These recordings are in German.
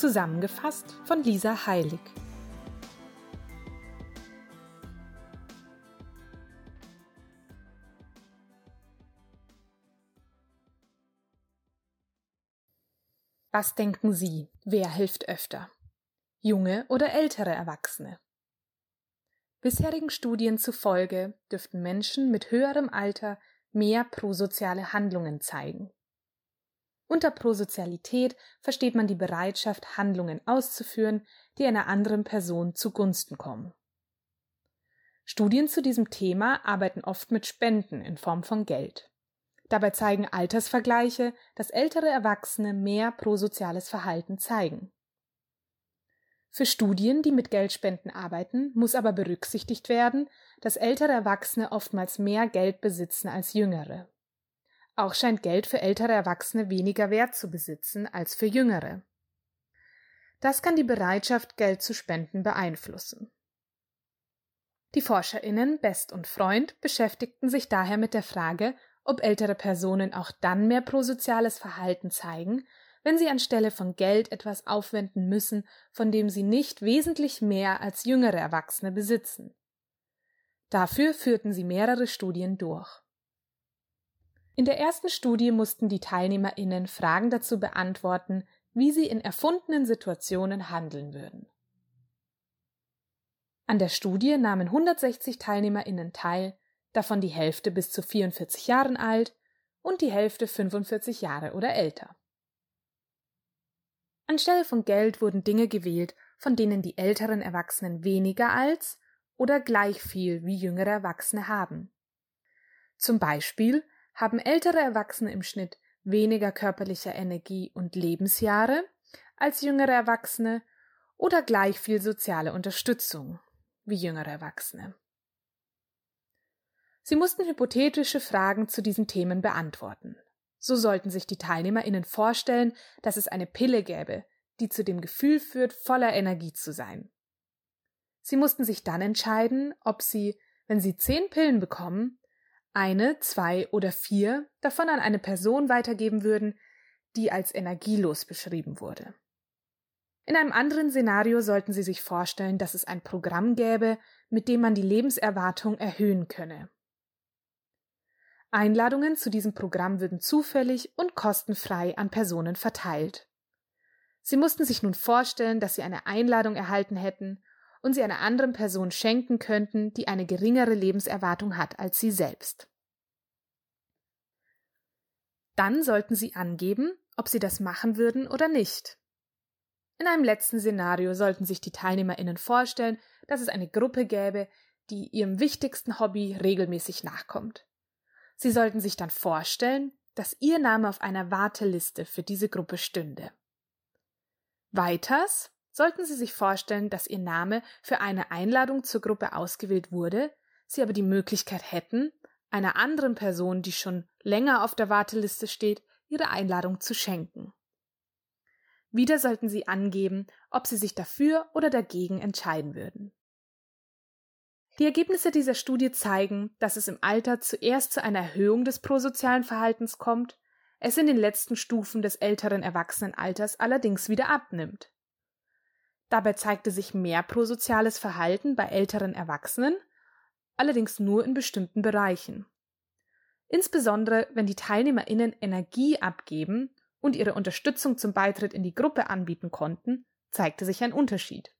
Zusammengefasst von Lisa Heilig. Was denken Sie, wer hilft öfter? Junge oder ältere Erwachsene? Bisherigen Studien zufolge dürften Menschen mit höherem Alter mehr prosoziale Handlungen zeigen. Unter Prosozialität versteht man die Bereitschaft, Handlungen auszuführen, die einer anderen Person zugunsten kommen. Studien zu diesem Thema arbeiten oft mit Spenden in Form von Geld. Dabei zeigen Altersvergleiche, dass ältere Erwachsene mehr prosoziales Verhalten zeigen. Für Studien, die mit Geldspenden arbeiten, muss aber berücksichtigt werden, dass ältere Erwachsene oftmals mehr Geld besitzen als jüngere. Auch scheint Geld für ältere Erwachsene weniger Wert zu besitzen als für jüngere. Das kann die Bereitschaft, Geld zu spenden, beeinflussen. Die Forscherinnen Best und Freund beschäftigten sich daher mit der Frage, ob ältere Personen auch dann mehr prosoziales Verhalten zeigen, wenn sie anstelle von Geld etwas aufwenden müssen, von dem sie nicht wesentlich mehr als jüngere Erwachsene besitzen. Dafür führten sie mehrere Studien durch. In der ersten Studie mussten die TeilnehmerInnen Fragen dazu beantworten, wie sie in erfundenen Situationen handeln würden. An der Studie nahmen 160 TeilnehmerInnen teil, davon die Hälfte bis zu 44 Jahren alt und die Hälfte 45 Jahre oder älter. Anstelle von Geld wurden Dinge gewählt, von denen die älteren Erwachsenen weniger als oder gleich viel wie jüngere Erwachsene haben. Zum Beispiel haben ältere Erwachsene im Schnitt weniger körperlicher Energie und Lebensjahre als jüngere Erwachsene oder gleich viel soziale Unterstützung wie jüngere Erwachsene. Sie mussten hypothetische Fragen zu diesen Themen beantworten. So sollten sich die TeilnehmerInnen vorstellen, dass es eine Pille gäbe, die zu dem Gefühl führt, voller Energie zu sein. Sie mussten sich dann entscheiden, ob sie, wenn sie zehn Pillen bekommen, eine, zwei oder vier davon an eine Person weitergeben würden, die als energielos beschrieben wurde. In einem anderen Szenario sollten Sie sich vorstellen, dass es ein Programm gäbe, mit dem man die Lebenserwartung erhöhen könne. Einladungen zu diesem Programm würden zufällig und kostenfrei an Personen verteilt. Sie mussten sich nun vorstellen, dass sie eine Einladung erhalten hätten und sie einer anderen Person schenken könnten, die eine geringere Lebenserwartung hat als sie selbst. Dann sollten sie angeben, ob sie das machen würden oder nicht. In einem letzten Szenario sollten sich die TeilnehmerInnen vorstellen, dass es eine Gruppe gäbe, die ihrem wichtigsten Hobby regelmäßig nachkommt. Sie sollten sich dann vorstellen, dass ihr Name auf einer Warteliste für diese Gruppe stünde. Weiters Sollten Sie sich vorstellen, dass Ihr Name für eine Einladung zur Gruppe ausgewählt wurde, Sie aber die Möglichkeit hätten, einer anderen Person, die schon länger auf der Warteliste steht, Ihre Einladung zu schenken. Wieder sollten Sie angeben, ob Sie sich dafür oder dagegen entscheiden würden. Die Ergebnisse dieser Studie zeigen, dass es im Alter zuerst zu einer Erhöhung des prosozialen Verhaltens kommt, es in den letzten Stufen des älteren Erwachsenenalters allerdings wieder abnimmt. Dabei zeigte sich mehr prosoziales Verhalten bei älteren Erwachsenen, allerdings nur in bestimmten Bereichen. Insbesondere wenn die TeilnehmerInnen Energie abgeben und ihre Unterstützung zum Beitritt in die Gruppe anbieten konnten, zeigte sich ein Unterschied.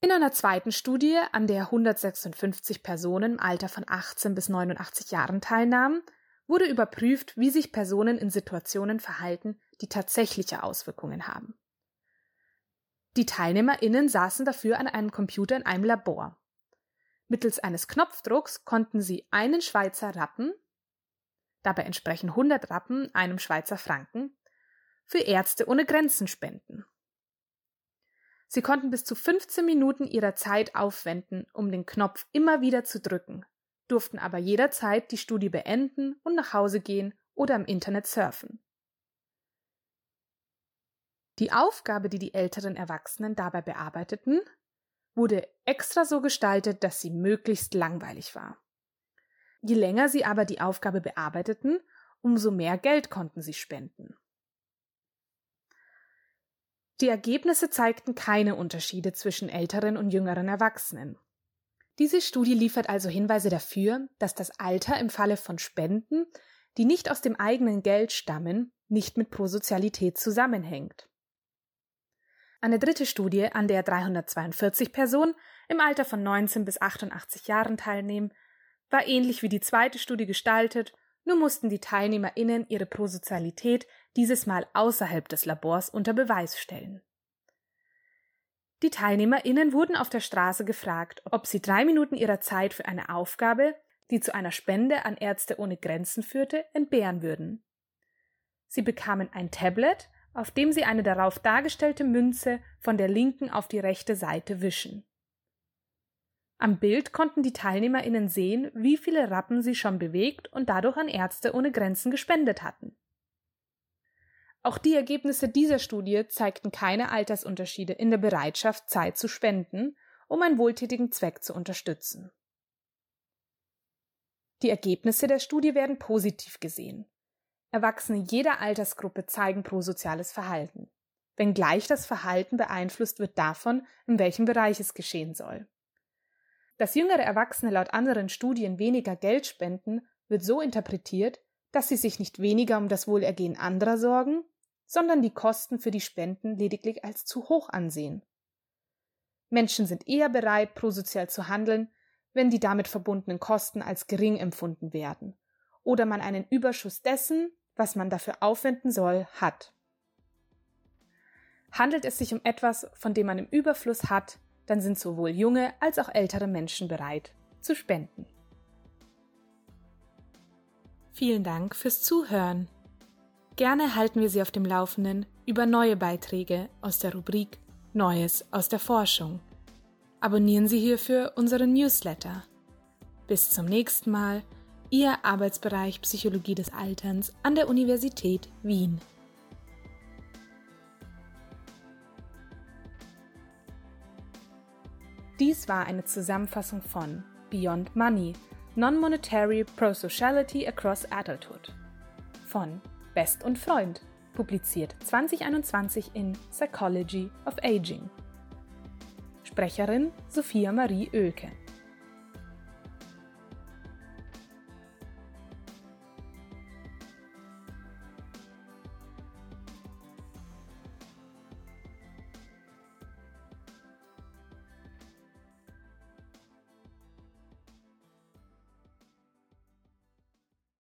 In einer zweiten Studie, an der 156 Personen im Alter von 18 bis 89 Jahren teilnahmen, wurde überprüft, wie sich Personen in Situationen verhalten, die tatsächliche Auswirkungen haben. Die TeilnehmerInnen saßen dafür an einem Computer in einem Labor. Mittels eines Knopfdrucks konnten sie einen Schweizer Rappen, dabei entsprechen 100 Rappen einem Schweizer Franken, für Ärzte ohne Grenzen spenden. Sie konnten bis zu 15 Minuten ihrer Zeit aufwenden, um den Knopf immer wieder zu drücken, durften aber jederzeit die Studie beenden und nach Hause gehen oder im Internet surfen. Die Aufgabe, die die älteren Erwachsenen dabei bearbeiteten, wurde extra so gestaltet, dass sie möglichst langweilig war. Je länger sie aber die Aufgabe bearbeiteten, umso mehr Geld konnten sie spenden. Die Ergebnisse zeigten keine Unterschiede zwischen älteren und jüngeren Erwachsenen. Diese Studie liefert also Hinweise dafür, dass das Alter im Falle von Spenden, die nicht aus dem eigenen Geld stammen, nicht mit Prosozialität zusammenhängt. Eine dritte Studie, an der 342 Personen im Alter von 19 bis 88 Jahren teilnehmen, war ähnlich wie die zweite Studie gestaltet, nur mussten die TeilnehmerInnen ihre Prosozialität dieses Mal außerhalb des Labors unter Beweis stellen. Die TeilnehmerInnen wurden auf der Straße gefragt, ob sie drei Minuten ihrer Zeit für eine Aufgabe, die zu einer Spende an Ärzte ohne Grenzen führte, entbehren würden. Sie bekamen ein Tablet, auf dem sie eine darauf dargestellte Münze von der linken auf die rechte Seite wischen. Am Bild konnten die TeilnehmerInnen sehen, wie viele Rappen sie schon bewegt und dadurch an Ärzte ohne Grenzen gespendet hatten. Auch die Ergebnisse dieser Studie zeigten keine Altersunterschiede in der Bereitschaft, Zeit zu spenden, um einen wohltätigen Zweck zu unterstützen. Die Ergebnisse der Studie werden positiv gesehen. Erwachsene jeder Altersgruppe zeigen prosoziales Verhalten, wenngleich das Verhalten beeinflusst wird davon, in welchem Bereich es geschehen soll. Dass jüngere Erwachsene laut anderen Studien weniger Geld spenden, wird so interpretiert, dass sie sich nicht weniger um das Wohlergehen anderer sorgen, sondern die Kosten für die Spenden lediglich als zu hoch ansehen. Menschen sind eher bereit, prosozial zu handeln, wenn die damit verbundenen Kosten als gering empfunden werden oder man einen Überschuss dessen, was man dafür aufwenden soll, hat. Handelt es sich um etwas, von dem man im Überfluss hat, dann sind sowohl junge als auch ältere Menschen bereit zu spenden. Vielen Dank fürs Zuhören. Gerne halten wir Sie auf dem Laufenden über neue Beiträge aus der Rubrik Neues aus der Forschung. Abonnieren Sie hierfür unseren Newsletter. Bis zum nächsten Mal, Ihr Arbeitsbereich Psychologie des Alterns an der Universität Wien. Dies war eine Zusammenfassung von Beyond Money Non-Monetary Prosociality Across Adulthood von Best und Freund, publiziert 2021 in Psychology of Aging. Sprecherin Sophia Marie Oelke